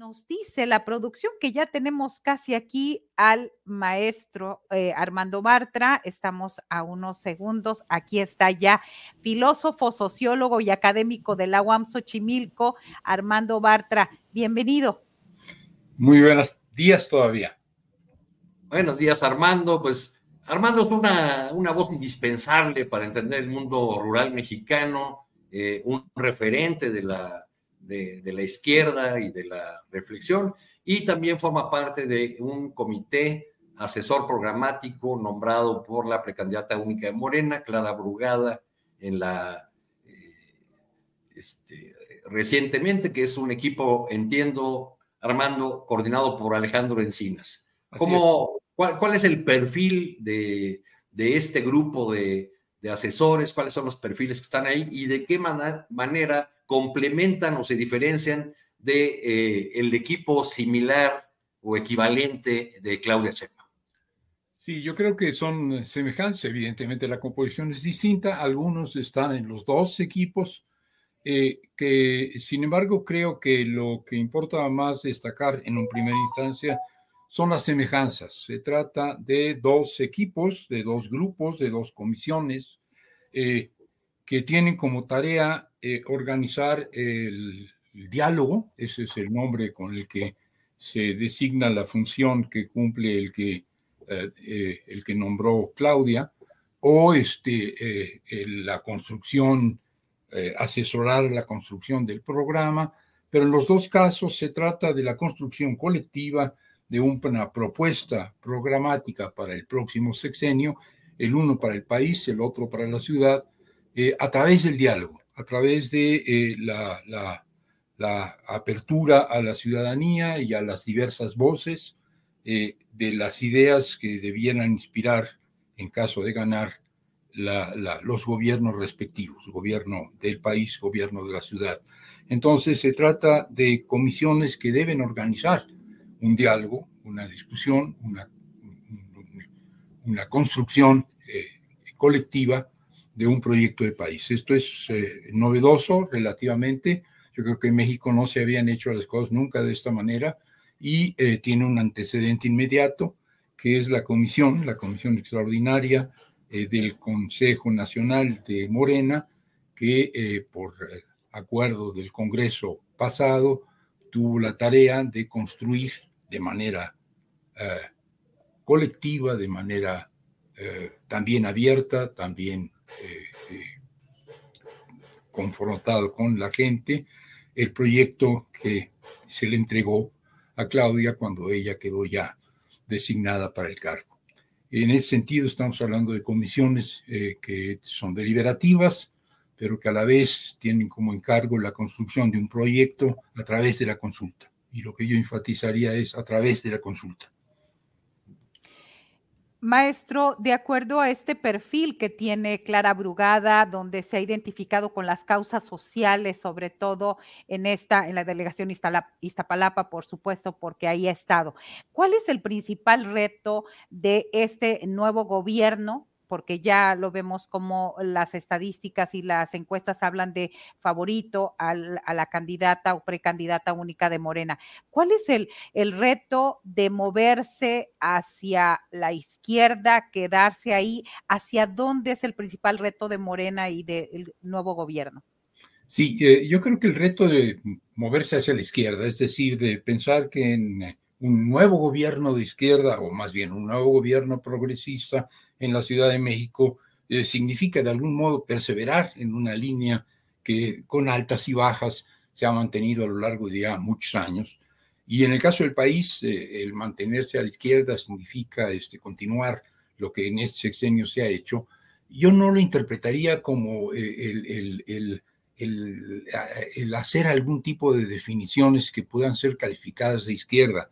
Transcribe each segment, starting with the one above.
Nos dice la producción que ya tenemos casi aquí al maestro eh, Armando Bartra. Estamos a unos segundos. Aquí está ya filósofo, sociólogo y académico de la UAM Xochimilco, Armando Bartra. Bienvenido. Muy buenos días todavía. Buenos días, Armando. Pues Armando es una, una voz indispensable para entender el mundo rural mexicano, eh, un referente de la, de, de la izquierda y de la reflexión, y también forma parte de un comité asesor programático nombrado por la precandidata única de Morena, Clara Brugada, en la eh, este, recientemente, que es un equipo, entiendo, Armando, coordinado por Alejandro Encinas. ¿Cómo, cuál, cuál, es el perfil de, de este grupo de, de, asesores? ¿Cuáles son los perfiles que están ahí? ¿Y de qué man manera complementan o se diferencian de eh, el equipo similar o equivalente de Claudia Sheinbaum? Sí, yo creo que son semejantes. Evidentemente la composición es distinta. Algunos están en los dos equipos. Eh, que sin embargo creo que lo que importa más destacar en un primera instancia son las semejanzas. Se trata de dos equipos, de dos grupos, de dos comisiones eh, que tienen como tarea eh, organizar el, diálogo, ese es el nombre con el que se designa la función que cumple el que, eh, el que nombró Claudia, o este, la construcción eh, asesorar la construcción del programa, pero en los dos casos se trata de la construcción colectiva de una propuesta programática para el próximo sexenio, el uno para el país, el otro para la ciudad, eh, a través del diálogo, a través de eh, la, la, la, apertura a la ciudadanía y a las diversas voces eh, de las ideas que debieran inspirar, en caso de ganar, la, los gobiernos respectivos, gobierno del país, gobierno de la ciudad. Entonces se trata de comisiones que deben organizar un diálogo, una discusión, una, una construcción eh, colectiva de un proyecto de país. Esto es eh, novedoso relativamente. Yo creo que en México no se habían hecho las cosas nunca de esta manera y eh, tiene un antecedente inmediato, que es la comisión, la comisión extraordinaria eh, del Consejo Nacional de Morena, que por acuerdo del Congreso pasado, tuvo la tarea de construir de manera colectiva, de manera también abierta, también confrontado con la gente, el proyecto que se le entregó a Claudia cuando ella quedó ya designada para el cargo. En ese sentido, estamos hablando de comisiones que son deliberativas, pero que a la vez tienen como encargo la construcción de un proyecto a través de la consulta. Y lo que yo enfatizaría es a través de la consulta. Maestro, de acuerdo a este perfil que tiene Clara Brugada, donde se ha identificado con las causas sociales, sobre todo en esta, en la delegación Iztapalapa, por supuesto, porque ahí ha estado. ¿Cuál es el principal reto de este nuevo gobierno porque ya lo vemos como las estadísticas y las encuestas hablan de favorito a la candidata o precandidata única de Morena. ¿Cuál es el, el reto de moverse hacia la izquierda, quedarse ahí? ¿Hacia dónde es el principal reto de Morena y del nuevo gobierno? Sí, eh, yo creo que el reto de moverse hacia la izquierda, es decir, de pensar que en un nuevo gobierno de izquierda, o más bien un nuevo gobierno progresista, en la Ciudad de México eh, significa de algún modo perseverar en una línea que con altas y bajas se ha mantenido a lo largo de ya muchos años. Y en el caso del país, eh, el mantenerse a la izquierda significa este, continuar lo que en este sexenio se ha hecho. Yo no lo interpretaría como eh, el, el, el, el, hacer algún tipo de definiciones que puedan ser calificadas de izquierda.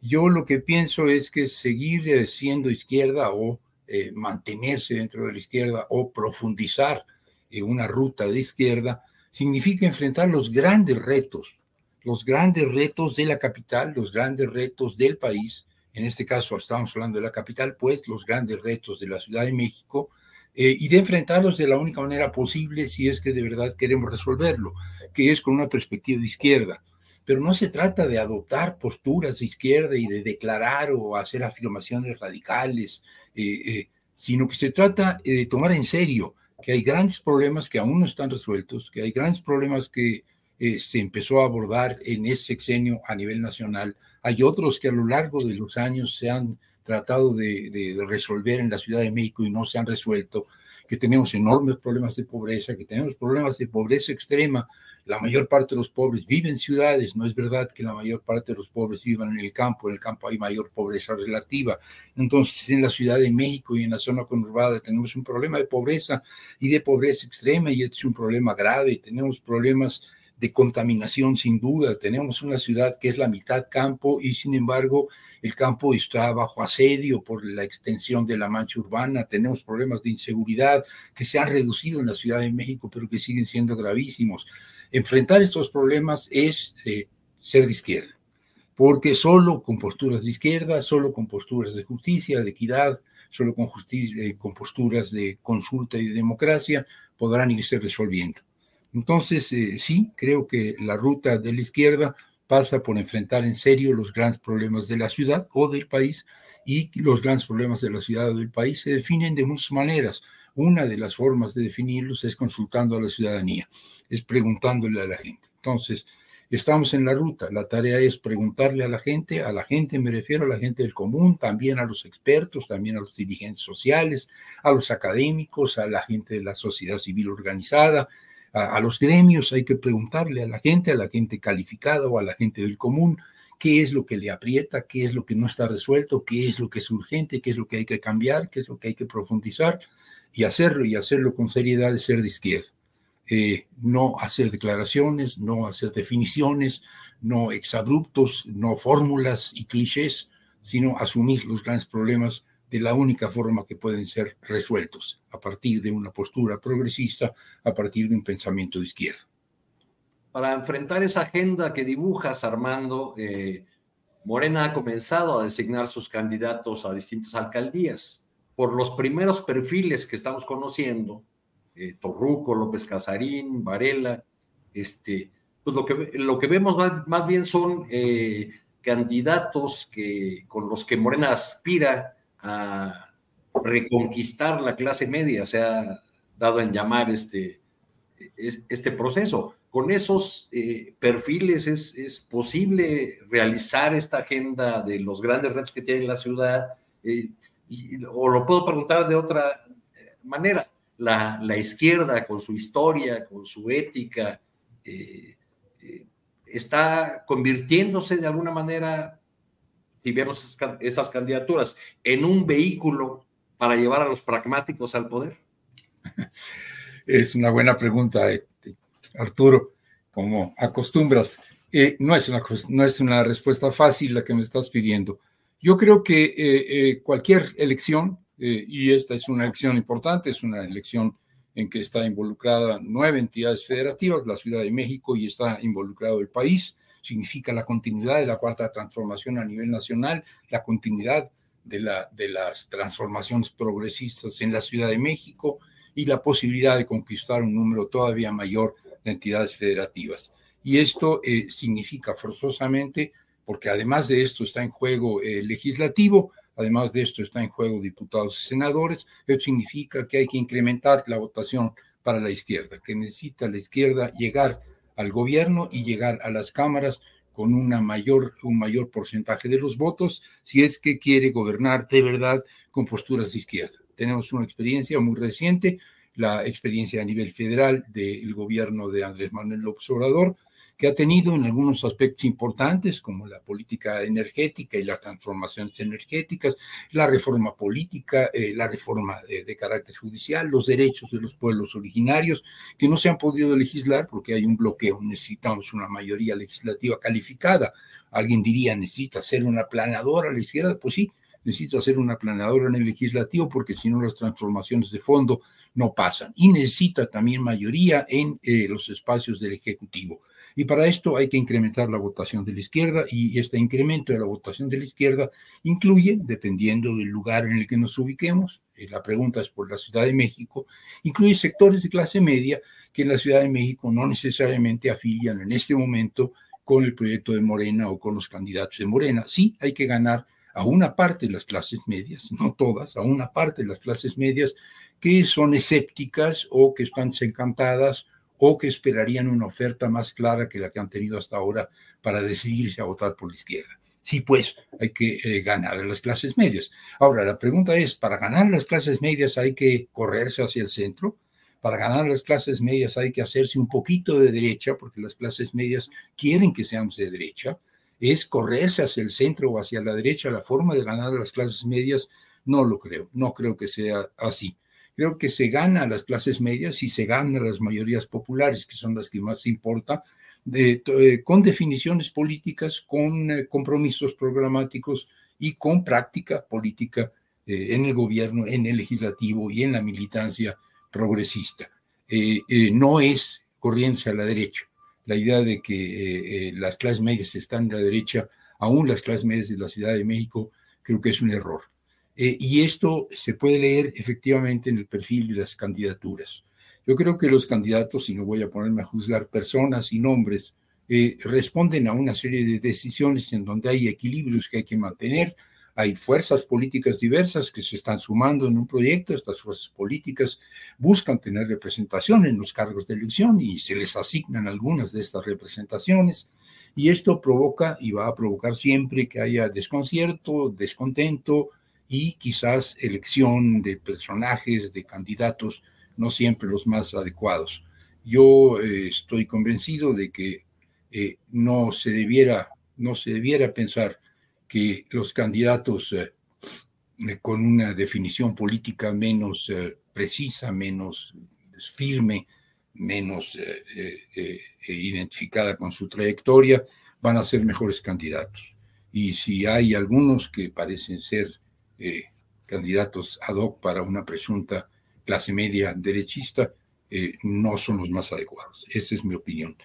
Yo lo que pienso es que seguir siendo izquierda o eh, mantenerse dentro de la izquierda o profundizar en una ruta de izquierda, significa enfrentar los grandes retos, los grandes retos de la capital, los grandes retos del país. En este caso estamos hablando de la capital, pues los grandes retos de la Ciudad de México, eh, y de enfrentarlos de la única manera posible si es que de verdad queremos resolverlo, que es con una perspectiva de izquierda pero no se trata de adoptar posturas de izquierda y de declarar o hacer afirmaciones radicales, eh, eh, sino que se trata eh, de tomar en serio que hay grandes problemas que aún no están resueltos, que hay grandes problemas que se empezó a abordar en ese sexenio a nivel nacional. Hay otros que a lo largo de los años se han tratado de resolver en la Ciudad de México y no se han resuelto que tenemos enormes problemas de pobreza, que tenemos problemas de pobreza extrema la mayor parte de los pobres viven en ciudades, no es verdad que la mayor parte de los pobres vivan en el campo, en el campo hay mayor pobreza relativa. Entonces, en la Ciudad de México y en la zona conurbada tenemos un problema de pobreza y de pobreza extrema y es un problema grave, tenemos problemas de contaminación sin duda, tenemos una ciudad que es la mitad campo y sin embargo el campo está bajo asedio por la extensión de la mancha urbana, tenemos problemas de inseguridad que se han reducido en la Ciudad de México pero que siguen siendo gravísimos enfrentar estos problemas es eh, ser de izquierda, porque solo con posturas de izquierda, solo con posturas de justicia, de equidad, solo con, eh, con posturas de consulta y de democracia podrán irse resolviendo. Entonces, eh, sí, creo que la ruta de la izquierda pasa por enfrentar en serio los grandes problemas de la ciudad o del país y los grandes problemas de la ciudad o del país se definen de muchas maneras. Una de las formas de definirlos es consultando a la ciudadanía, es preguntándole a la gente. Entonces, estamos en la ruta. La tarea es preguntarle a la gente, a la gente me refiero a la gente del común, también a los expertos, también a los dirigentes sociales, a los académicos, a la gente de la sociedad civil organizada, a, los gremios. Hay que preguntarle a la gente, a la gente calificada o a la gente del común, qué es lo que le aprieta, qué es lo que no está resuelto, qué es lo que es urgente, qué es lo que hay que cambiar, qué es lo que hay que profundizar y hacerlo y hacerlo con seriedad es ser de izquierda. Eh, no hacer declaraciones, no hacer definiciones, no exabruptos, no fórmulas y clichés, sino asumir los grandes problemas de la única forma que pueden ser resueltos, a partir de una postura progresista, a partir de un pensamiento de izquierda. Para enfrentar esa agenda que dibujas, Armando, eh, Morena ha comenzado a designar sus candidatos a distintas alcaldías por los primeros perfiles que estamos conociendo, eh, Torruco, López Casarín, Varela, este, pues lo que, lo que vemos más, bien son eh, candidatos que, con los que Morena aspira a reconquistar la clase media, se ha dado en llamar este, este proceso. Con esos eh, perfiles es, posible realizar esta agenda de los grandes retos que tiene la ciudad, o lo puedo preguntar de otra eh, manera. La, izquierda, con su historia, con su ética, está convirtiéndose de alguna manera, si vemos esas candidaturas, en un vehículo para llevar a los pragmáticos al poder. Es una buena pregunta, eh, Arturo, como acostumbras. Eh, no, es una, no es una respuesta fácil la que me estás pidiendo. Yo creo que eh, cualquier elección, y esta es una elección importante, es una elección en que está involucrada nueve entidades federativas, la Ciudad de México, y está involucrado el país, significa la continuidad de la cuarta transformación a nivel nacional, la continuidad de, la, de las transformaciones progresistas en la Ciudad de México, y la posibilidad de conquistar un número todavía mayor de entidades federativas. Y esto eh, significa forzosamente, porque además de esto está en juego el eh, legislativo, además de esto está en juego diputados y senadores, esto significa que hay que incrementar la votación para la izquierda, que necesita la izquierda llegar al gobierno y llegar a las cámaras con una mayor, un mayor porcentaje de los votos si es que quiere gobernar de verdad con posturas de izquierda. Tenemos una experiencia muy reciente, la experiencia a nivel federal del gobierno de Andrés Manuel López Obrador, que ha tenido en algunos aspectos importantes, como la política energética y las transformaciones energéticas, la reforma política, eh, la reforma de, carácter judicial, los derechos de los pueblos originarios, que no se han podido legislar porque hay un bloqueo, necesitamos una mayoría legislativa calificada. Alguien diría, necesita ser una planadora a la izquierda, pues sí, necesita hacer una planadora en el legislativo porque si no las transformaciones de fondo no pasan. Y necesita también mayoría en eh, los espacios del Ejecutivo. Y para esto hay que incrementar la votación de la izquierda y este incremento de la votación de la izquierda incluye, dependiendo del lugar en el que nos ubiquemos, eh, la pregunta es por la Ciudad de México, incluye sectores de clase media que en la Ciudad de México no necesariamente afilian en este momento con el proyecto de Morena o con los candidatos de Morena. Sí, hay que ganar a una parte de las clases medias, no todas, a una parte de las clases medias que son escépticas o que están desencantadas o que esperarían una oferta más clara que la que han tenido hasta ahora para decidirse a votar por la izquierda. Sí, pues hay que eh, ganar a las clases medias. Ahora, la pregunta es, ¿para ganar las clases medias hay que correrse hacia el centro? Para ganar las clases medias hay que hacerse un poquito de derecha, porque las clases medias quieren que seamos de derecha es correrse hacia el centro o hacia la derecha, la forma de ganar las clases medias, no lo creo, no creo que sea así. Creo que se gana a las clases medias y se gana a las mayorías populares, que son las que más importa, eh, con definiciones políticas, con eh, compromisos programáticos y con práctica política eh, en el gobierno, en el legislativo y en la militancia progresista. no es corriente a la derecha la idea de que las clases medias están en la derecha, aún las clases medias de la Ciudad de México, creo que es un error. Eh, y esto se puede leer efectivamente en el perfil de las candidaturas. Yo creo que los candidatos, y no voy a ponerme a juzgar personas y nombres, responden a una serie de decisiones en donde hay equilibrios que hay que mantener, hay fuerzas políticas diversas que se están sumando en un proyecto. Estas fuerzas políticas buscan tener representación en los cargos de elección y se les asignan algunas de estas representaciones. Y esto provoca y va a provocar siempre que haya desconcierto, descontento y quizás elección de personajes, de candidatos, no siempre los más adecuados. Yo eh, estoy convencido de que eh, no se debiera, no se debiera pensar que los candidatos eh, con una definición política menos precisa, menos firme, menos identificada con su trayectoria, van a ser mejores candidatos. Y si hay algunos que parecen ser candidatos ad hoc para una presunta clase media derechista, no son los más adecuados. Esa es mi opinión.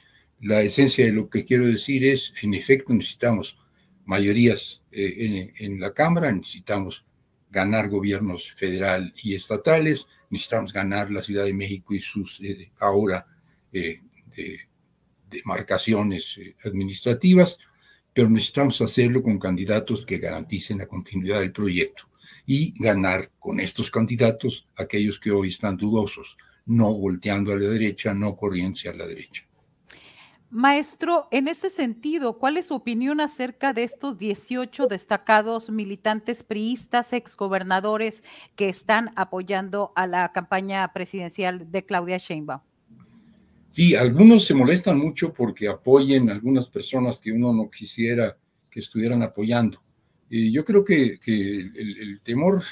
La esencia de lo que quiero decir es, en efecto, necesitamos mayorías eh, en, la Cámara, necesitamos ganar gobiernos federal y estatales, necesitamos ganar la Ciudad de México y sus eh, ahora eh, demarcaciones administrativas, pero necesitamos hacerlo con candidatos que garanticen la continuidad del proyecto y ganar con estos candidatos aquellos que hoy están dudosos. no volteando a la derecha, no corriendo hacia la derecha. Maestro, en ese sentido, ¿cuál es su opinión acerca de estos 18 destacados militantes priistas, exgobernadores que están apoyando a la campaña presidencial de Claudia Sheinbaum? Sí, algunos se molestan mucho porque apoyen algunas personas que uno no quisiera que estuvieran apoyando. Y yo creo que, el temor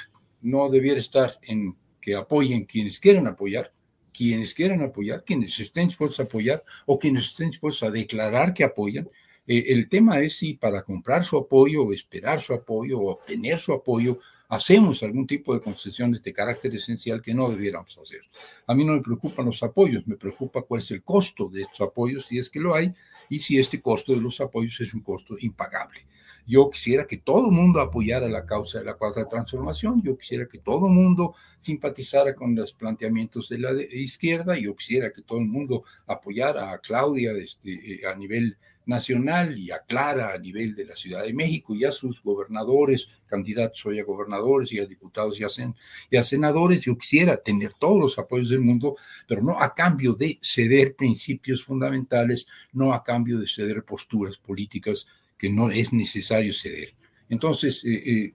no debiera estar en que apoyen quienes quieran apoyar, quienes quieran apoyar, quienes estén dispuestos a apoyar o quienes estén dispuestos a declarar que apoyan. Eh, el tema es si para comprar su apoyo o esperar su apoyo o obtener su apoyo hacemos algún tipo de concesiones de carácter esencial que no debiéramos hacer. A mí no me preocupan los apoyos, me preocupa cuál es el costo de estos apoyos, si es que lo hay, y si este costo de los apoyos es un costo impagable. Yo quisiera que todo el mundo apoyara la causa de la cuarta transformación, yo quisiera que todo el mundo simpatizara con los planteamientos de la izquierda, yo quisiera que todo el mundo apoyara a Claudia este, eh, a nivel nacional y a Clara a nivel de la Ciudad de México y a sus gobernadores, candidatos hoy a gobernadores y a diputados y a, a senadores. Yo quisiera tener todos los apoyos del mundo, pero no a cambio de ceder principios fundamentales, no a cambio de ceder posturas políticas que no es necesario ceder. Entonces, eh, eh,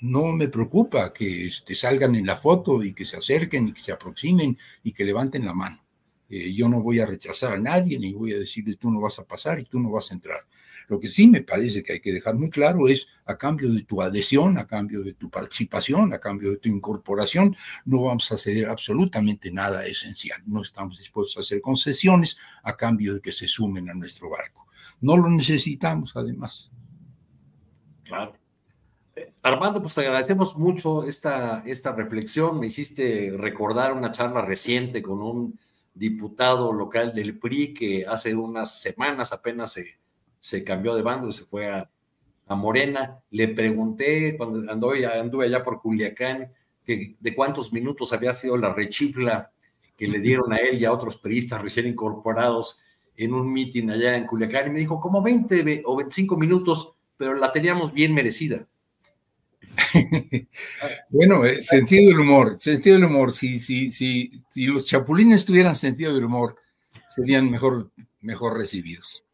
no me preocupa que este, salgan en la foto y que se acerquen y que se aproximen y que levanten la mano. Eh, yo no voy a rechazar a nadie ni voy a decirle tú no vas a pasar y tú no vas a entrar. Lo que sí me parece que hay que dejar muy claro es a cambio de tu adhesión, a cambio de tu participación, a cambio de tu incorporación, no vamos a ceder absolutamente nada esencial. No estamos dispuestos a hacer concesiones a cambio de que se sumen a nuestro barco. No lo necesitamos, además. Claro. Eh, Armando, pues te agradecemos mucho esta, esta reflexión. Me hiciste recordar una charla reciente con un diputado local del PRI que hace unas semanas apenas se, se cambió de bando y se fue a, Morena. Le pregunté cuando anduve, anduve allá por Culiacán que de cuántos minutos había sido la rechifla que le dieron a él y a otros priistas recién incorporados en un mitin allá en Culiacán y me dijo como 20 o 25 minutos, pero la teníamos bien merecida. bueno, eh, sentido del humor, sentido del humor. Si, si, si, si los chapulines tuvieran sentido del humor, serían mejor, mejor recibidos.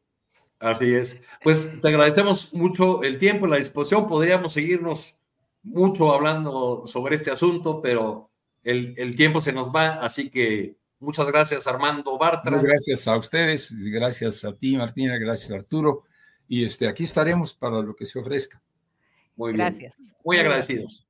Así es. Pues te agradecemos mucho el tiempo, la disposición. Podríamos seguirnos mucho hablando sobre este asunto, pero el, el tiempo se nos va, así que Muchas gracias, Armando Bartra. gracias a ustedes, gracias a ti, Martina, gracias, Arturo. Y este, aquí estaremos para lo que se ofrezca. Muy bien. Gracias. Muy agradecidos.